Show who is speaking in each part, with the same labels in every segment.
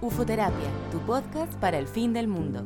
Speaker 1: Ufoterapia, tu podcast para el fin del mundo.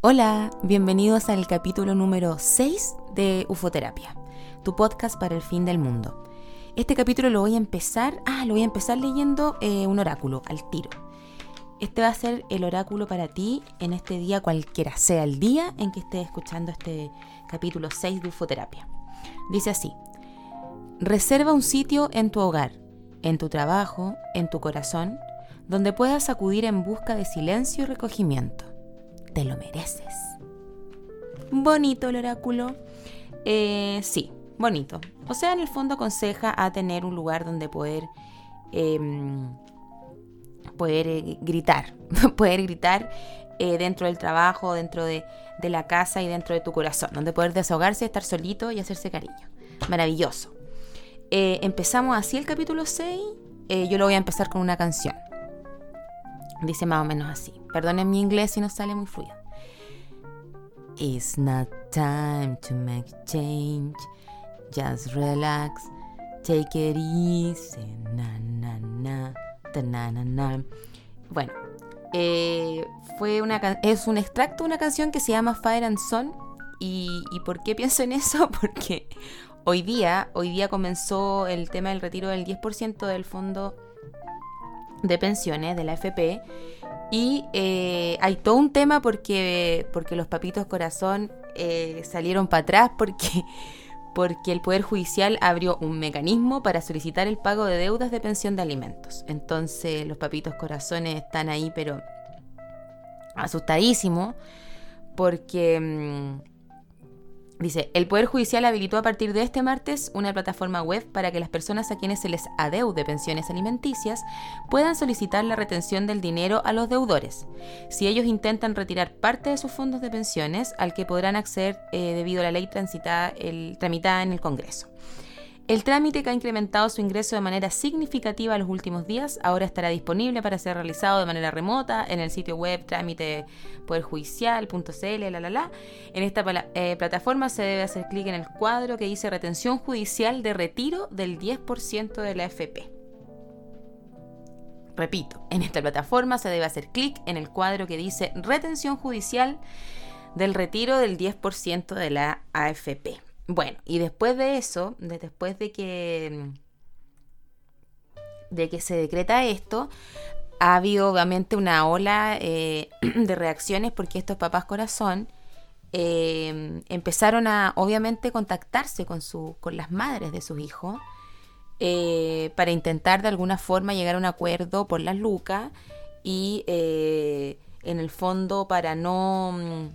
Speaker 1: Hola, bienvenidos al capítulo número 6 de Ufoterapia, tu podcast para el fin del mundo. Este capítulo lo voy a empezar, ah, lo voy a empezar leyendo eh, un oráculo al tiro. Este va a ser el oráculo para ti en este día, cualquiera sea el día en que estés escuchando este capítulo 6 de Ufoterapia. Dice así, reserva un sitio en tu hogar, en tu trabajo, en tu corazón, donde puedas acudir en busca de silencio y recogimiento te lo mereces. Bonito el oráculo. Eh, sí, bonito. O sea, en el fondo aconseja a tener un lugar donde poder, em, poder eh, gritar, poder gritar eh, dentro del trabajo, dentro de, la casa y dentro de tu corazón, donde poder desahogarse, estar solito y hacerse cariño. Maravilloso. empezamos así el capítulo 6. yo lo voy a empezar con una canción. Dice más o menos así. Perdonen mi inglés si no sale muy fluido. It's not time to make change. Just relax. Take it easy. Na, na, na. na, na, na. Bueno, eh, fue una es un extracto de una canción que se llama Fire and Sun. ¿Y, ¿Y por qué pienso en eso? Porque hoy día, hoy día comenzó el tema del retiro del 10% del fondo de pensiones de la FP. Y eh, hay todo un tema porque, porque los papitos corazón eh, salieron para atrás porque, porque el Poder Judicial abrió un mecanismo para solicitar el pago de deudas de pensión de alimentos. Entonces los papitos corazones están ahí pero asustadísimos porque... Dice, el Poder Judicial habilitó a partir de este martes una plataforma web para que las personas a quienes se les adeude pensiones alimenticias puedan solicitar la retención del dinero a los deudores, si ellos intentan retirar parte de sus fondos de pensiones al que podrán acceder eh, debido a la ley tramitada en el Congreso. El trámite que ha incrementado su ingreso de manera significativa en los últimos días ahora estará disponible para ser realizado de manera remota en el sitio web trámite la la la. En esta eh, plataforma se debe hacer clic en el cuadro que dice retención judicial de retiro del 10% de la FP. Repito, en esta plataforma se debe hacer clic en el cuadro que dice retención judicial del retiro del 10% de la AFP. Bueno, y después de eso, después de que, de que se decreta esto, ha habido obviamente una ola eh, de reacciones porque estos papás corazón eh, empezaron a obviamente contactarse con, su, con las madres de sus hijos eh, para intentar de alguna forma llegar a un acuerdo por las lucas y en el fondo para no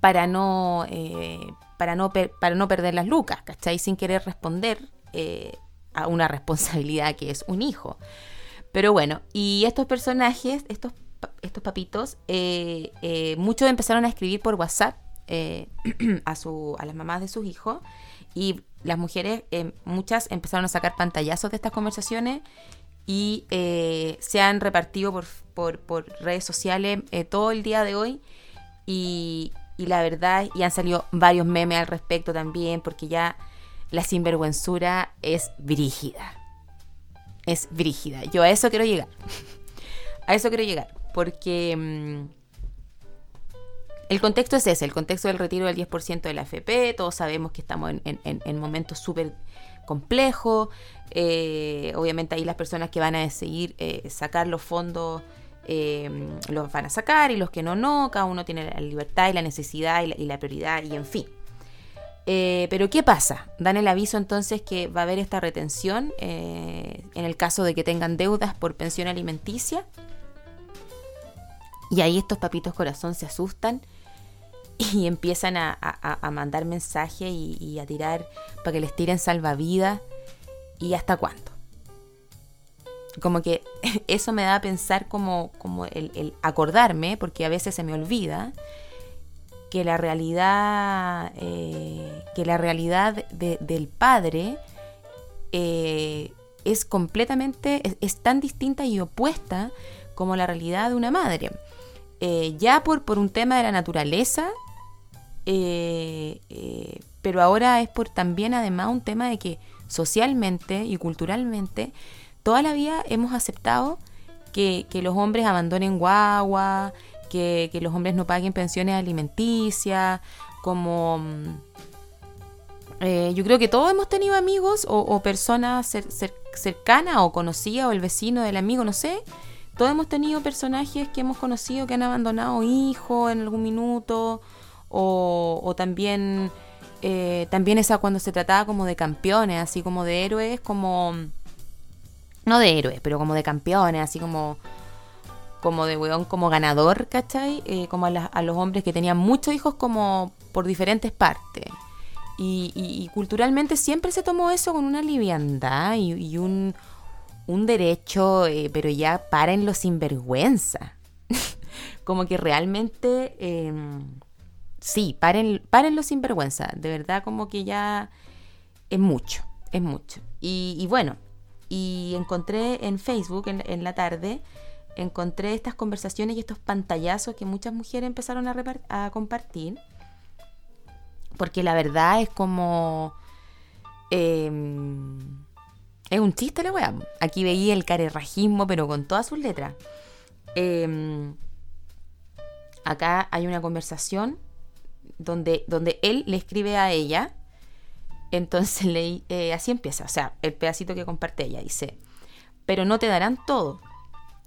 Speaker 1: para no para no, para no perder las lucas, ¿cachai? Sin querer responder eh, a una responsabilidad que es un hijo. Pero bueno, y estos personajes, estos, estos papitos, eh, eh, muchos empezaron a escribir por WhatsApp a, su, a las mamás de sus hijos y las mujeres, muchas empezaron a sacar pantallazos de estas conversaciones y se han repartido por, por, por redes sociales todo el día de hoy y, y la verdad, y han salido varios memes al respecto también, porque ya la sinvergüenzura es brígida. Es brígida. Yo a eso quiero llegar. a eso quiero llegar. Porque mm, el contexto es ese, el contexto del retiro del 10% de la FP. Todos sabemos que estamos en, en, momentos súper complejos. Eh, obviamente ahí las personas que van a decidir eh, sacar los fondos eh, los van a sacar y los que no, no. Cada uno tiene la libertad y la necesidad y la, prioridad y en fin. Eh, pero ¿qué pasa? Dan el aviso entonces que va a haber esta retención eh, en el caso de que tengan deudas por pensión alimenticia. Y ahí estos papitos corazón se asustan y empiezan a, mandar mensajes y, y, a tirar para que les tiren salvavidas. ¿Y hasta cuándo? Como que eso me da a pensar como, como el, acordarme, porque a veces se me olvida, que la realidad, eh, que la realidad del padre eh, es completamente, es, tan distinta y opuesta como la realidad de una madre. Eh, ya por, por un tema de la naturaleza, pero ahora es por también además un tema de que socialmente y culturalmente toda la vida hemos aceptado que, los hombres abandonen guagua, que, los hombres no paguen pensiones alimenticias, como... Mm, eh, yo creo que todos hemos tenido amigos o, personas cercanas o conocidas o el vecino del amigo, no sé. Todos hemos tenido personajes que hemos conocido que han abandonado hijos en algún minuto o, o también eh, también esa cuando se trataba como de campeones, así como de héroes, como... No de héroes, pero como de campeones, así como... Como de weón, como ganador, ¿cachai? Eh, como a, los hombres que tenían muchos hijos como por diferentes partes. Y, culturalmente siempre se tomó eso con una liviandad y, un, un, derecho, eh, pero ya paren los sinvergüenza. como que realmente em, sí, paren, paren los sinvergüenza. De verdad, como que ya es mucho, es mucho. Y, bueno, y encontré en Facebook en, la tarde, encontré estas conversaciones y estos pantallazos que muchas mujeres empezaron a, compartir. Porque la verdad es como... Em, es un chiste la weá. Aquí veía el carerrajismo, pero con todas sus letras. Em, acá hay una conversación donde, donde él le escribe a ella. Entonces le, eh, así empieza, o sea, el pedacito que comparte ella dice, pero no te darán todo.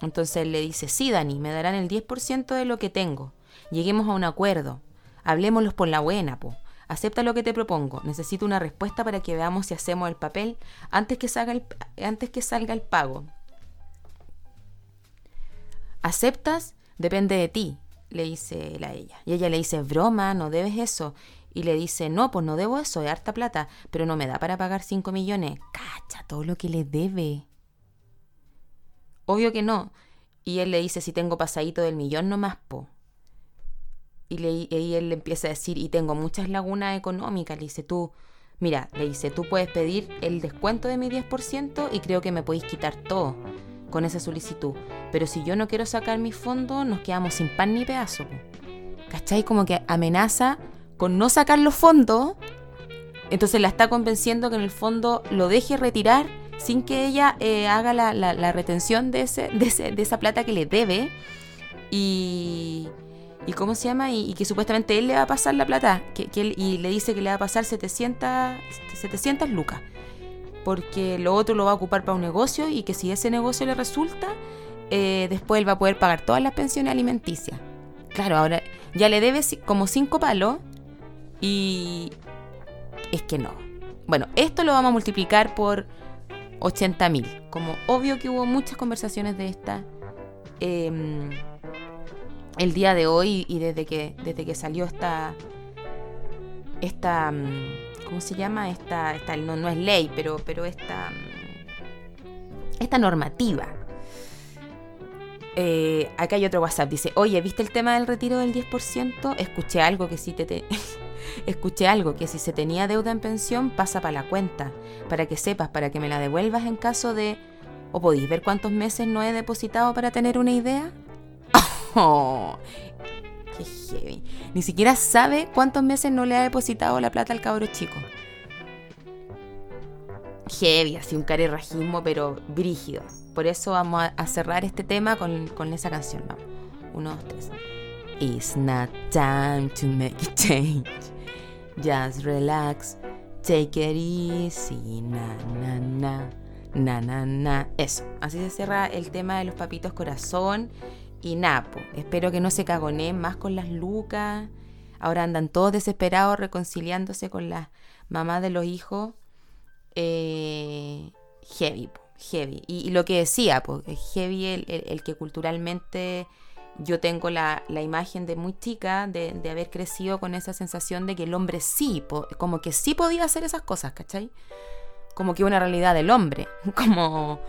Speaker 1: Entonces le dice, sí, Dani, me darán el 10% de lo que tengo. Lleguemos a un acuerdo. Hablemoslos por la buena, po. Acepta lo que te propongo. Necesito una respuesta para que veamos si hacemos el papel antes que salga el, antes que salga el pago. ¿Aceptas? Depende de ti le dice a ella. Y ella le dice, broma, no debes eso. Y le dice, no, pues no debo eso, de harta plata, pero no me da para pagar 5 millones. Cacha, todo lo que le debe. Obvio que no. Y él le dice, si tengo pasadito del millón nomás, po. Y, le, él le empieza a decir, y tengo muchas lagunas económicas. Le dice, tú, mira, le dice, tú puedes pedir el descuento de mi 10% y creo que me podéis quitar todo con esa solicitud. Pero si yo no quiero sacar mi fondo, nos quedamos sin pan ni pedazo. ¿Cachai? Como que amenaza con no sacar los fondos. Entonces la está convenciendo que en el fondo lo deje retirar sin que ella eh, haga la, retención de, ese, de, esa plata que le debe. Y, y cómo se llama, y, que supuestamente él le va a pasar la plata, que, él, y le dice que le va a pasar 700, 700 lucas porque lo otro lo va a ocupar para un negocio y que si ese negocio le resulta, eh, después él va a poder pagar todas las pensiones alimenticias. Claro, ahora ya le debe como cinco palos y es que no. Bueno, esto lo vamos a multiplicar por 80 mil. Como obvio que hubo muchas conversaciones de esta em, el día de hoy y desde que, desde que salió esta, esta mm, ¿cómo se llama? Esta, esta no, no es ley, pero, pero esta, esta normativa. Eh, acá hay otro WhatsApp, dice, oye, ¿viste el tema del retiro del 10%? Escuché algo que si te, escuché algo que si se tenía deuda en pensión pasa para la cuenta, para que sepas, para que me la devuelvas en caso de... ¿O podéis ver cuántos meses no he depositado para tener una idea? Oh, ni siquiera sabe cuántos meses no le ha depositado la plata al cabro chico. Heavy, así un carerrajismo, pero brígido. Por eso vamos a, cerrar este tema con, con, esa canción. Vamos. Uno, dos, tres. It's not time to make a change. Just relax. Take it easy. Na, na, na. Na, na, na. Eso. Así se cierra el tema de los papitos corazón. Y Napo, espero que no se cagoneen más con las lucas. Ahora andan todos desesperados reconciliándose con las mamás de los hijos. Eh, heavy, heavy. Y, lo que decía, pues, heavy el, que culturalmente yo tengo la, imagen de muy chica de, haber crecido con esa sensación de que el hombre sí, como que sí podía hacer esas cosas, ¿cachai? Como que una realidad del hombre, como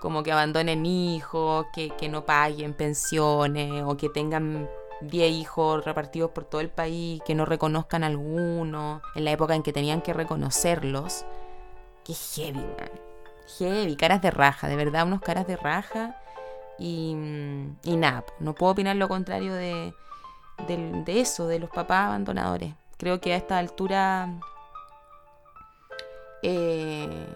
Speaker 1: como que abandonen hijos, que, no paguen pensiones o que tengan 10 hijos repartidos por todo el país, que no reconozcan alguno, en la época en que tenían que reconocerlos. Qué heavy, man. Heavy, caras de raja, de verdad, unos caras de raja. Y, y nada, no puedo opinar lo contrario de, de, eso, de los papás abandonadores. Creo que a esta altura. Eh,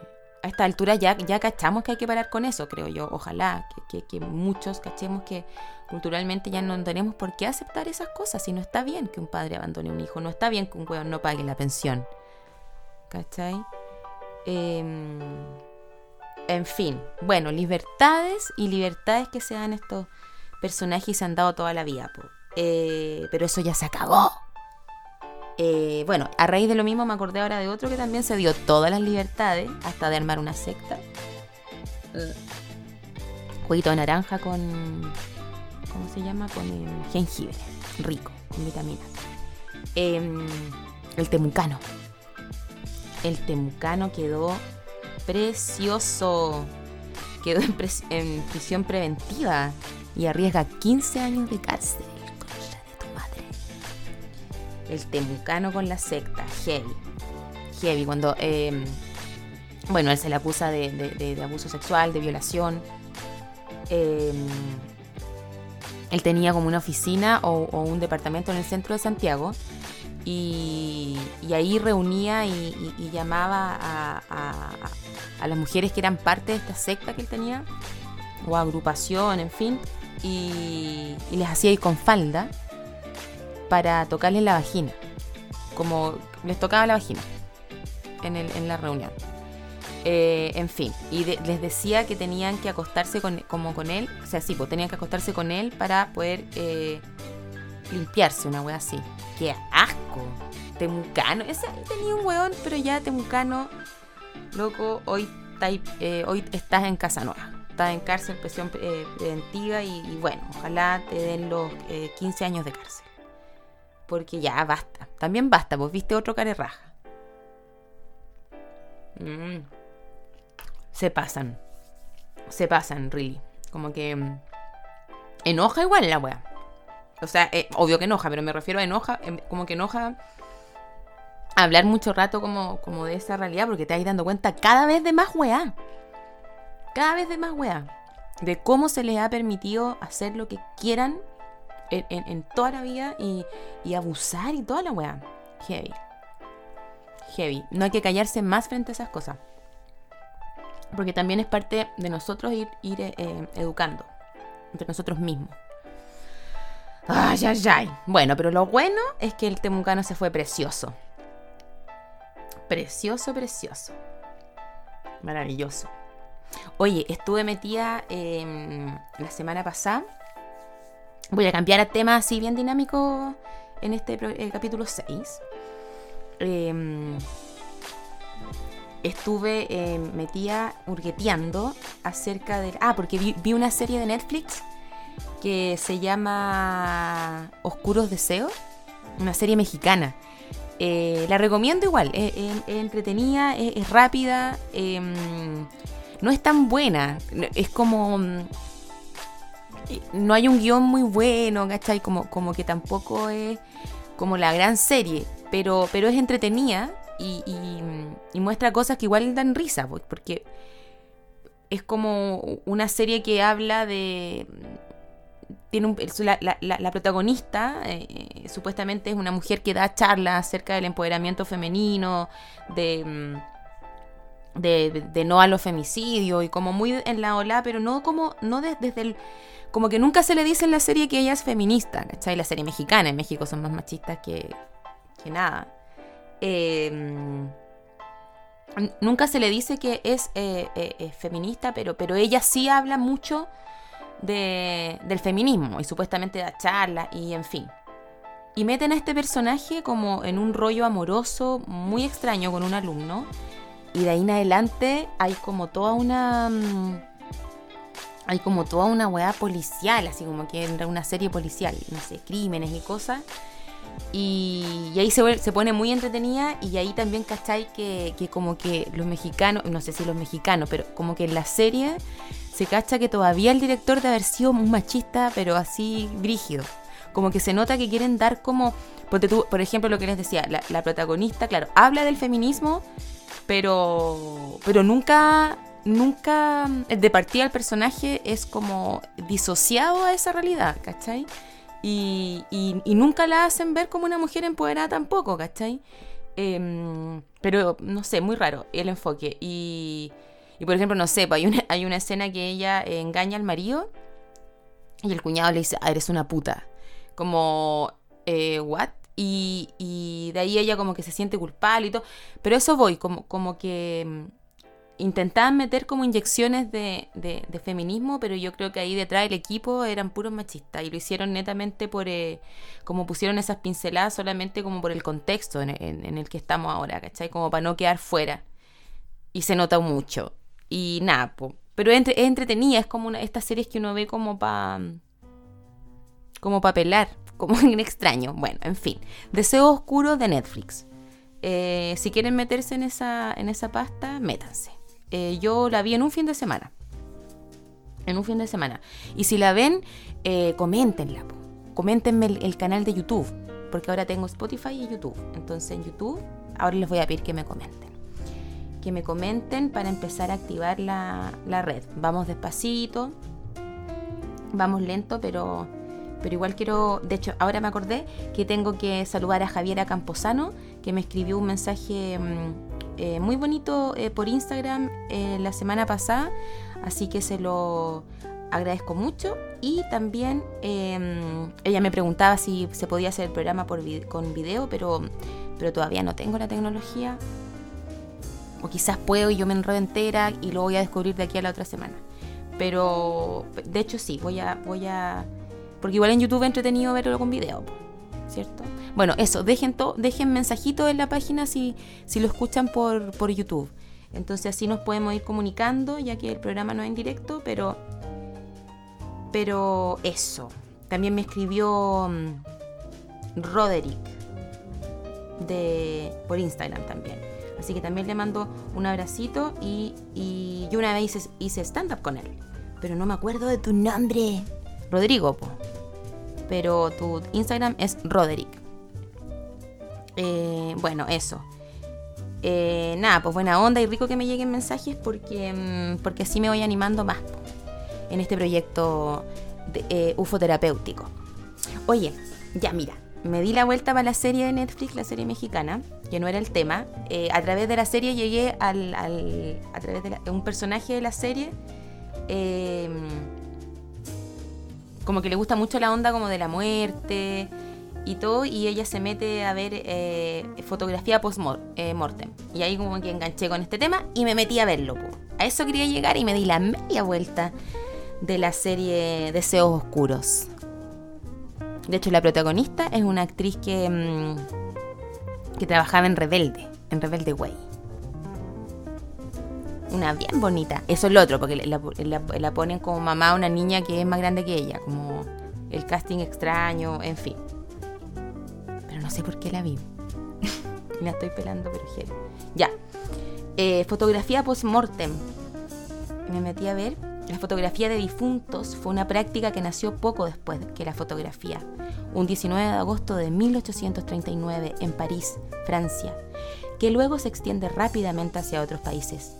Speaker 1: a esta altura ya, ya cachamos que hay que parar con eso, creo yo. Ojalá que, que, muchos cachemos que culturalmente ya no tenemos por qué aceptar esas cosas. Si no está bien que un padre abandone un hijo, no está bien que un hueón no pague la pensión. ¿Cachai? Em, en fin, bueno, libertades y libertades que se dan estos personajes y se han dado toda la vida. Eh, pero eso ya se acabó. Eh, bueno, a raíz de lo mismo me acordé ahora de otro que también se dio todas las libertades, hasta de armar una secta. Uh. Jueguito de naranja con. ¿Cómo se llama? Con jengibre. Rico, con vitaminas. Em, el temucano. El temucano quedó precioso. Quedó en prisión preventiva y arriesga 15 años de cárcel el temucano con la secta, heavy. Heavy, cuando, em, bueno, él se le acusa de, abuso sexual, de violación. Em, él tenía como una oficina o, un departamento en el centro de Santiago y, ahí reunía y, llamaba a, las mujeres que eran parte de esta secta que él tenía, o agrupación, en fin, y, les hacía ir con falda para tocarles la vagina. Como les tocaba la vagina en, el, en la reunión. Eh, en fin, y les decía que tenían que acostarse con, como con él, o sea, sí, pues tenían que acostarse con él para poder eh, limpiarse, una wea así. ¡Qué asco! Temucano, ese tenía un weón, pero ya Temucano, loco, hoy, eh, hoy estás en casa nueva. Estás en cárcel, presión preventiva y, bueno, ojalá te den los 15 años de cárcel. Porque ya basta. También basta, vos viste otro carerraja. Mm. Se pasan. Se pasan, really. Como que. Mm, enoja igual la wea. O sea, eh, obvio que enoja, pero me refiero a enoja. Em, como que enoja. Hablar mucho rato como, como de esa realidad, porque te vas dando cuenta cada vez de más weá. Cada vez de más weá. De cómo se les ha permitido hacer lo que quieran en, toda la vida y, abusar y toda la weá. Heavy. Heavy. No hay que callarse más frente a esas cosas. Porque también es parte de nosotros ir, ir eh, educando. Entre nosotros mismos. Ay, ay, ay. Bueno, pero lo bueno es que el temucano se fue precioso. Precioso, precioso. Maravilloso. Oye, estuve metida em, la semana pasada Voy a cambiar a tema así bien dinámico en este eh, capítulo 6. Em, estuve eh, metida hurgueteando acerca de... Ah, porque vi, una serie de Netflix que se llama Oscuros Deseos, una serie mexicana. Eh, la recomiendo igual, es, entretenida, es, rápida, em, no es tan buena, es como no hay un guion muy bueno, ¿cachai? Como, como que tampoco es como la gran serie, pero, pero es entretenida y, muestra cosas que igual dan risa, pues, porque es como una serie que habla de... Tiene la, protagonista eh, supuestamente es una mujer que da charlas acerca del empoderamiento femenino, de, de, no a los femicidios y como muy en la ola, pero no como no desde el como que nunca se le dice en la serie que ella es feminista, ¿cachai? La serie mexicana, en México son más machistas que, que nada. Em, nunca se le dice que es eh, eh, feminista, pero, pero ella sí habla mucho de, del feminismo y supuestamente da charlas y en fin. Y meten a este personaje como en un rollo amoroso muy extraño con un alumno. Y de ahí en adelante hay como toda una... Mm, hay como toda una weá policial, así como que entra una serie policial, no sé, crímenes y cosas. Y, ahí se, se, pone muy entretenida y ahí también, ¿cachai? Que, que como que los mexicanos, no sé si los mexicanos, pero como que en la serie se cacha que todavía el director de haber sido un machista, pero así brígido. Como que se nota que quieren dar como, por ejemplo, lo que les decía, la, protagonista, claro, habla del feminismo, Pero, pero nunca, nunca, de partida el personaje es como disociado a esa realidad, ¿cachai? Y, y, nunca la hacen ver como una mujer empoderada tampoco, ¿cachai? Em, pero no sé, muy raro el enfoque. Y, y por ejemplo, no sé, pues, hay una, hay una escena que ella engaña al marido y el cuñado le dice, ah, eres una puta. Como, eh, ¿what? Y, y, de ahí ella como que se siente culpable y todo. Pero eso voy, como, como que mm, intentaban meter como inyecciones de, de, feminismo, pero yo creo que ahí detrás del equipo eran puros machistas y lo hicieron netamente por, eh, como pusieron esas pinceladas solamente como por el contexto en, en, el que estamos ahora, ¿cachai? Como para no quedar fuera. Y se nota mucho. Y nada, pero es, entretenida, es como una, estas series que uno ve como para como para pelar, como en extraño. Bueno, en fin. Deseo oscuro de Netflix. Eh, si quieren meterse en esa, en esa pasta, métanse. Eh, yo la vi en un fin de semana. En un fin de semana. Y si la ven, eh, coméntenla. Coméntenme el, canal de YouTube. Porque ahora tengo Spotify y YouTube. Entonces en YouTube, ahora les voy a pedir que me comenten. Que me comenten para empezar a activar la, la red. Vamos despacito. Vamos lento, pero pero igual quiero, de hecho, ahora me acordé que tengo que saludar a Javiera Camposano, que me escribió un mensaje mm, eh, muy bonito eh, por Instagram eh, la semana pasada, así que se lo agradezco mucho. Y también em, ella me preguntaba si se podía hacer el programa con video, pero, pero todavía no tengo la tecnología. O quizás puedo y yo me enredo entera y lo voy a descubrir de aquí a la otra semana. Pero de hecho sí, voy a, voy a porque igual en YouTube es entretenido verlo con video, ¿cierto? Bueno, eso, dejen, dejen mensajitos en la página si, si lo escuchan por, por YouTube. Entonces así nos podemos ir comunicando, ya que el programa no es en directo, pero, pero eso. También me escribió mm, Roderick de, por Instagram también. Así que también le mando un abracito y, y yo una vez hice, stand-up con él. Pero no me acuerdo de tu nombre. Rodrigo, pero tu Instagram es Roderick. Eh, bueno, eso. Eh, nada, pues buena onda y rico que me lleguen mensajes porque, mm, porque así me voy animando más en este proyecto de, eh, ufoterapéutico. Oye, ya mira, me di la vuelta para la serie de Netflix, la serie mexicana, que no era el tema. a través de la serie llegué al, a través de, un personaje de la serie como que le gusta mucho la onda como de la muerte y todo, y ella se mete a ver eh, fotografía post-mortem. Eh, y ahí como que enganché con este tema y me metí a verlo. A eso quería llegar y me di la media vuelta de la serie Deseos Oscuros. De hecho, la protagonista es una actriz que, mm, que trabajaba en Rebelde, en Rebelde Way. Una bien bonita. Eso es lo otro, porque la, ponen como mamá a una niña que es más grande que ella, como el casting extraño, en fin. Pero no sé por qué la vi. la estoy pelando, pero. Ya. Eh, fotografía post-mortem. Me metí a ver. La fotografía de difuntos fue una práctica que nació poco después que la fotografía. Un 19 de agosto de 1839 en París, Francia, que luego se extiende rápidamente hacia otros países.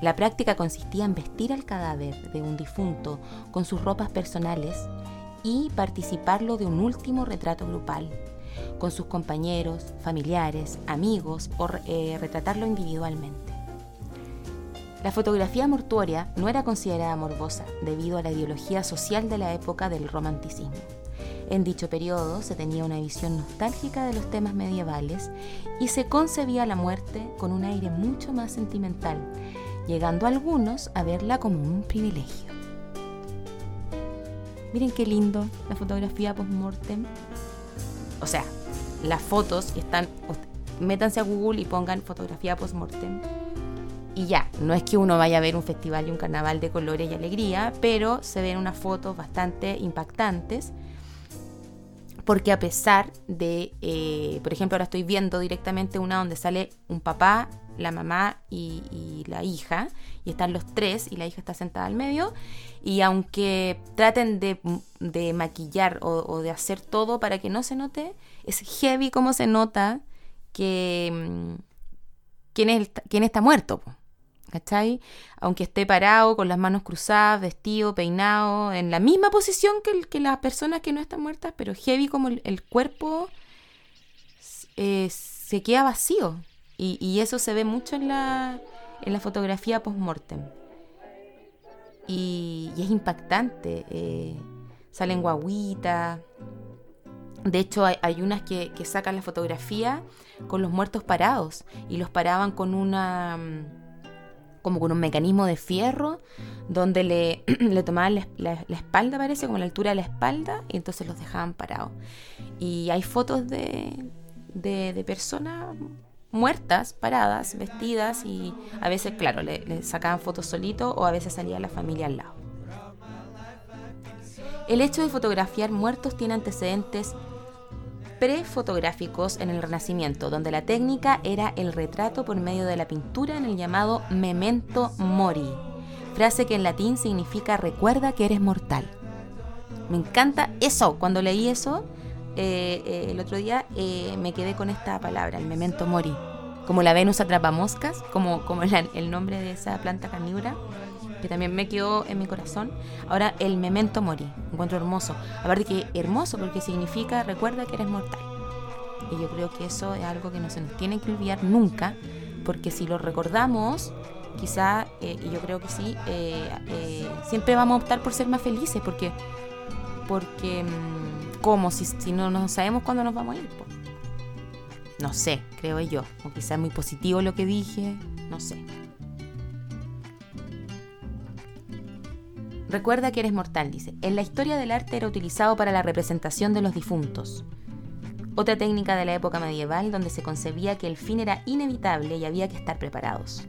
Speaker 1: La práctica consistía en vestir al cadáver de un difunto con sus ropas personales y participarlo de un último retrato grupal, con sus compañeros, familiares, amigos o eh, retratarlo individualmente. La fotografía mortuoria no era considerada morbosa debido a la ideología social de la época del romanticismo. En dicho periodo se tenía una visión nostálgica de los temas medievales y se concebía la muerte con un aire mucho más sentimental llegando algunos a verla como un privilegio. Miren qué lindo la fotografía post-mortem. O sea, las fotos están. Métanse a Google y pongan fotografía post-mortem. Y ya, no es que uno vaya a ver un festival y un carnaval de colores y alegría, pero se ven unas fotos bastante impactantes. Porque a pesar de, eh, por ejemplo, ahora estoy viendo directamente una donde sale un papá la mamá y, la hija, y están los tres, y la hija está sentada al medio, y aunque traten de, maquillar o, de hacer todo para que no se note, es heavy como se nota que, quién, es, quién está muerto. ¿Cachai? Aunque esté parado, con las manos cruzadas, vestido, peinado, en la misma posición que, las personas que no están muertas, pero heavy como el, cuerpo eh, se queda vacío. Y, eso se ve mucho en la, fotografía post-mortem. Y, es impactante. Eh, salen guaguitas. De hecho, hay, unas que, sacan la fotografía con los muertos parados y los paraban con una como con un mecanismo de fierro donde le, le tomaban la, espalda, parece, como la altura de la espalda, y entonces los dejaban parados. Y hay fotos de, de, personas muertas, paradas, vestidas, y a veces, claro, le, le sacaban fotos solito o a veces salía la familia al lado. El hecho de fotografiar muertos tiene antecedentes prefotográficos en el Renacimiento, donde la técnica era el retrato por medio de la pintura en el llamado memento mori, frase que en latín significa recuerda que eres mortal. Me encanta eso, cuando leí eso eh, eh, el otro día eh, me quedé con esta palabra, el memento mori, como la Venus atrapa moscas, como, como el nombre de esa planta carnívora que también me quedó en mi corazón. Ahora, el memento mori, encuentro hermoso. Aparte que hermoso porque significa recuerda que eres mortal. Y yo creo que eso es algo que no se nos tiene que olvidar nunca, porque si lo recordamos, quizá, eh, y yo creo que sí, eh, eh, siempre vamos a optar por ser más felices, porque, porque mm, ¿cómo? Si, no, no sabemos cuándo nos vamos a ir. No sé, creo yo. O quizá es muy positivo lo que dije, no sé. Recuerda que eres mortal, dice. En la historia del arte era utilizado para la representación de los difuntos. Otra técnica de la época medieval donde se concebía que el fin era inevitable y había que estar preparados.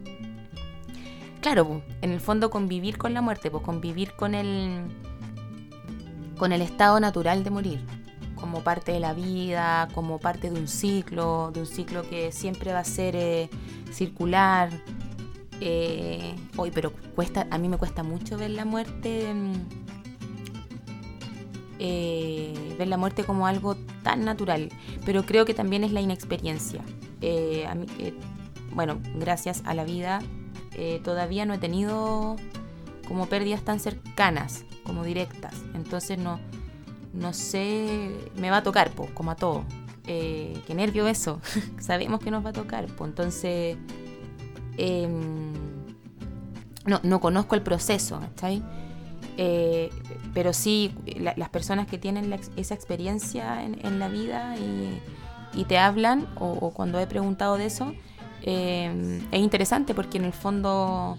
Speaker 1: Claro, en el fondo convivir con la muerte, pues convivir con el con el estado natural de morir, como parte de la vida, como parte de un ciclo, de un ciclo que siempre va a ser eh, circular, eh, hoy, pero cuesta, a mí me cuesta mucho ver la muerte. Mm, eh, ver la muerte como algo tan natural, pero creo que también es la inexperiencia. Eh, bueno, gracias a la vida, todavía no he tenido como pérdidas tan cercanas, como directas. Entonces no, no sé, me va a tocar, pues, como a todo. qué nervio eso. Sabemos que nos va a tocar, pues. Entonces, Em, no, no conozco el proceso, eh, pero sí, las personas que tienen esa experiencia en, la vida y, te hablan, o, cuando he preguntado de eso, em, es interesante porque en el fondo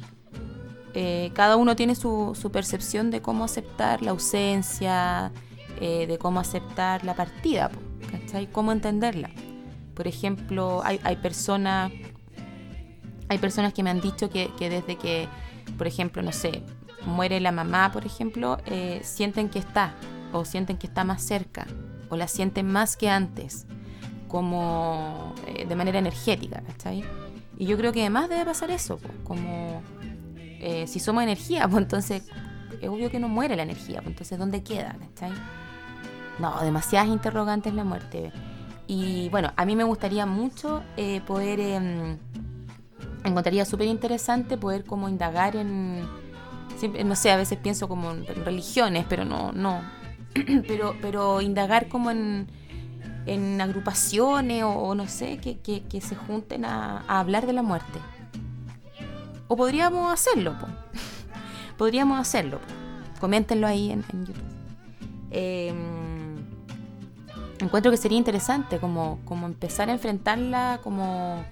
Speaker 1: eh, cada uno tiene su, percepción de cómo aceptar la ausencia, eh, de cómo aceptar la partida, ¿cachai? Cómo entenderla. Por ejemplo, hay personas hay personas que me han dicho que, desde que, por ejemplo, no sé, muere la mamá, por ejemplo, eh, sienten que está, o sienten que está más cerca, o la sienten más que antes, como eh, de manera energética, ¿cachai? Y yo creo que además debe pasar eso, como eh, si somos energía, pues entonces es obvio que no muere la energía, pues entonces ¿dónde queda? ¿cachai? No, demasiadas interrogantes la muerte. Y bueno, a mí me gustaría mucho poder em, encontraría súper interesante poder como indagar en, no sé, a veces pienso como en, religiones, pero no, no, pero, pero indagar como en, en agrupaciones o, no sé, que, que, se junten a, hablar de la muerte. O podríamos hacerlo, podríamos hacerlo. Coméntenlo ahí en, YouTube. Em, encuentro que sería interesante como, como empezar a enfrentarla como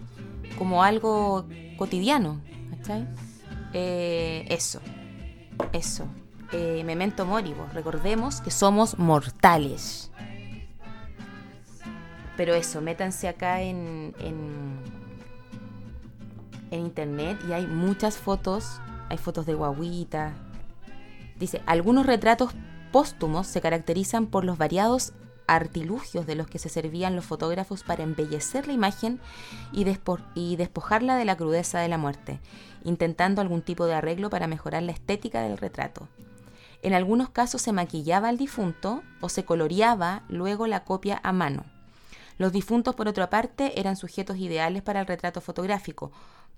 Speaker 1: como algo cotidiano. ¿cachai? Eh, eso, eso. Eh, memento mori, recordemos que somos mortales. Pero eso, métanse acá en, en, en internet y hay muchas fotos. Hay fotos de guaguita. Dice, algunos retratos póstumos se caracterizan por los variados artilugios de los que se servían los fotógrafos para embellecer la imagen y, y, despojarla de la crudeza de la muerte, intentando algún tipo de arreglo para mejorar la estética del retrato. En algunos casos se maquillaba al difunto o se coloreaba luego la copia a mano. Los difuntos, por otra parte, eran sujetos ideales para el retrato fotográfico,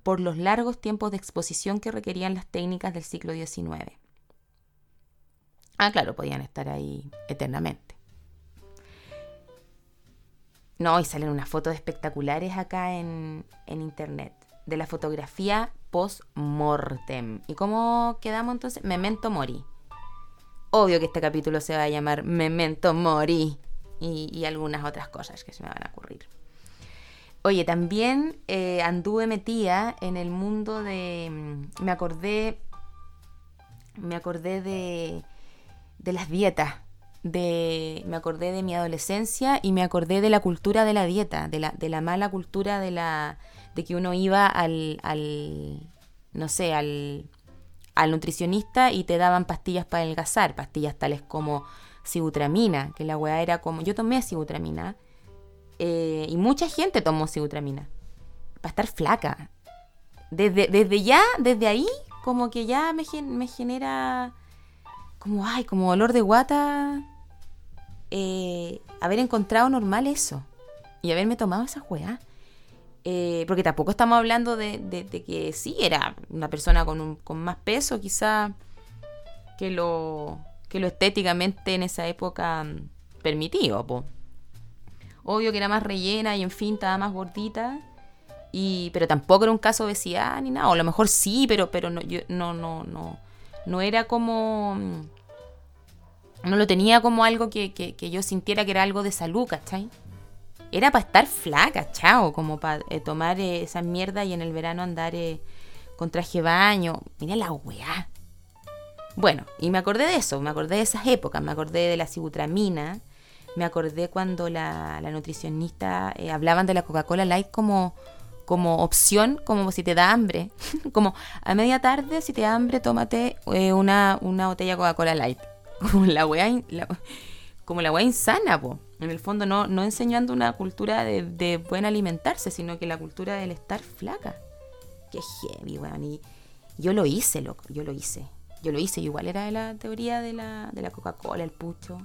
Speaker 1: por los largos tiempos de exposición que requerían las técnicas del siglo XIX. Ah, claro, podían estar ahí eternamente. No, y salen unas fotos espectaculares acá en, en internet de la fotografía post-mortem. ¿Y cómo quedamos entonces? Memento Mori. Obvio que este capítulo se va a llamar Memento Mori y, algunas otras cosas que se me van a ocurrir. Oye, también eh, anduve metida en el mundo de... Mm, me acordé... Me acordé de, de las dietas. De, me acordé de mi adolescencia y me acordé de la cultura de la dieta, de la, de la mala cultura de la de que uno iba al, al no sé, al, al nutricionista y te daban pastillas para adelgazar, pastillas tales como sibutramina, que la weá era como, yo tomé sibutramina eh, y mucha gente tomó sibutramina para estar flaca. Desde, desde ya, desde ahí, como que ya me, me genera como, ay, como olor de guata eh, haber encontrado normal eso y haberme tomado esa weá. Eh, porque tampoco estamos hablando de, que sí, era una persona con, con más peso, quizá que lo, que lo estéticamente en esa época mm, permitido. Obvio que era más rellena y en fin, estaba más gordita. Pero tampoco era un caso de obesidad ni nada. O a lo mejor sí, pero, pero no, yo, no, no, no. No era como. No lo tenía como algo que, que yo sintiera que era algo de salud, ¿cachai? era para estar flaca, chao, como para eh, tomar eh, esa mierda y en el verano andar eh, con traje baño. Mira la weá. Bueno, y me acordé de eso, me acordé de esas épocas, me acordé de la sibutramina, me acordé cuando la, nutricionista hablaban de la Coca-Cola Light como, como opción, como si te da hambre. como a media tarde, si te da hambre, tómate una, una botella Coca-Cola Light. Como la weá, como la weá insana, po. En el fondo no, no enseñando una cultura de, de, buen alimentarse, sino que la cultura del estar flaca. Qué heavy, weón. Y yo lo hice, loco, yo lo hice. Yo lo hice, igual era de la teoría de la, de la Coca-Cola, el pucho.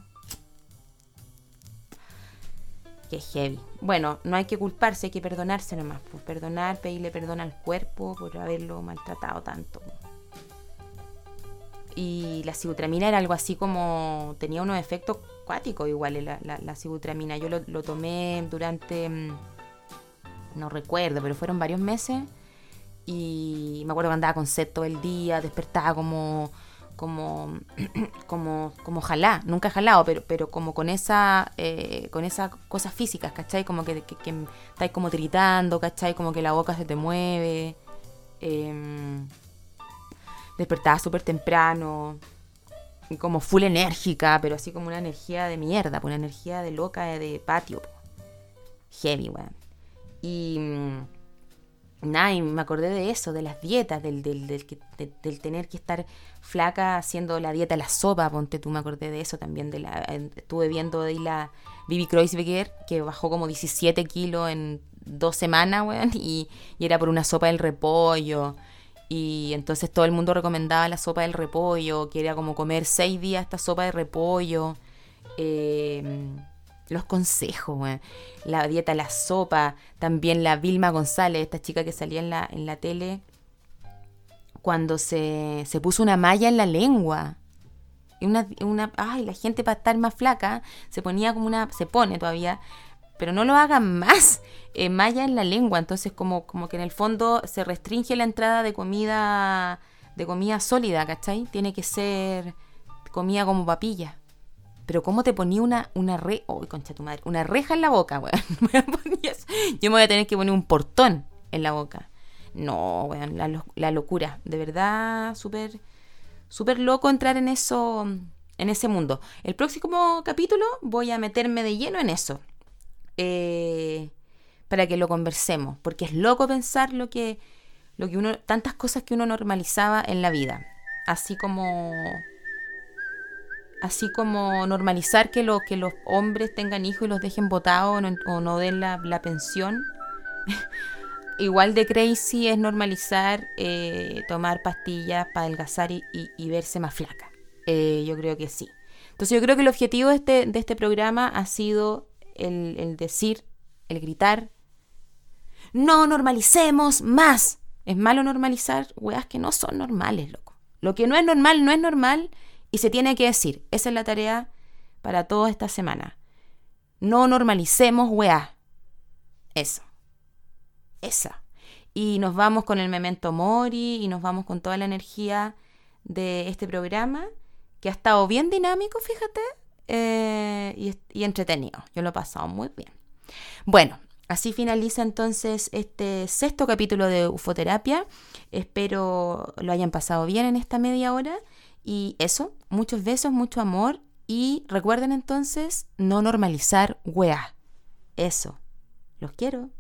Speaker 1: Qué heavy. Bueno, no hay que culparse, hay que perdonarse nomás. Pues perdonar, pedirle perdón al cuerpo por haberlo maltratado tanto. Y la sibutramina era algo así como. tenía unos efectos igual la, la, sibutramina. Yo lo, tomé durante, mm, no recuerdo, pero fueron varios meses. Y me acuerdo que andaba con sed todo el día, despertaba como como como como jalá, nunca he jalado, pero pero como con esa eh, con esas cosas físicas, ¿cachai? Como que, que, que, estáis como tiritando, ¿cachai? Como que la boca se te mueve. Eh, despertaba súper temprano como full enérgica, pero así como una energía de mierda, una energía de loca de, patio. Heavy, weón. Y mm, nada, y me acordé de eso, de las dietas, del, del, del, tener que estar flaca haciendo la dieta, la sopa, ponte tú, me acordé de eso también. De la, estuve viendo de la Bibi Kreuzberger, que bajó como 17 kilos en dos semanas, weón, y, y era por una sopa del repollo. Y entonces todo el mundo recomendaba la sopa del repollo, que era como comer seis días esta sopa de repollo. Em, los consejos, la dieta, la sopa, también la Vilma González, esta chica que salía en la, en la tele, cuando se, se puso una malla en la lengua. Y una, una, ay, la gente para estar más flaca se ponía como una, se pone todavía pero no lo hagan más. Eh, malla en la lengua, entonces como, como que en el fondo se restringe la entrada de comida de comida sólida, ¿cachai? Tiene que ser comida como papilla. Pero ¿cómo te ponía una, una re... Oh, concha tu madre! Una reja en la boca, weón. Yo me voy a tener que poner un portón en la boca. No, weón, la, la locura. De verdad, súper... Súper loco entrar en eso... En ese mundo. El próximo capítulo voy a meterme de lleno en eso. Eh, para que lo conversemos, porque es loco pensar lo que, lo que uno, tantas cosas que uno normalizaba en la vida, así como, así como normalizar que, lo, que los hombres tengan hijos y los dejen votados o no, den la, pensión. Igual de crazy es normalizar eh, tomar pastillas para adelgazar y, verse más flaca. Eh, yo creo que sí. Entonces yo creo que el objetivo de este, de este programa ha sido el, decir el gritar. No normalicemos más. Es malo normalizar weas que no son normales, loco. Lo que no es normal no es normal y se tiene que decir. Esa es la tarea para toda esta semana. No normalicemos weas. Eso. Esa. Y nos vamos con el memento mori y nos vamos con toda la energía de este programa que ha estado bien dinámico, fíjate, eh, y, y entretenido. Yo lo he pasado muy bien. Bueno, Así finaliza entonces este sexto capítulo de Ufoterapia. Espero lo hayan pasado bien en esta media hora. Y eso, muchos besos, mucho amor. Y recuerden entonces no normalizar weá. Eso. Los quiero.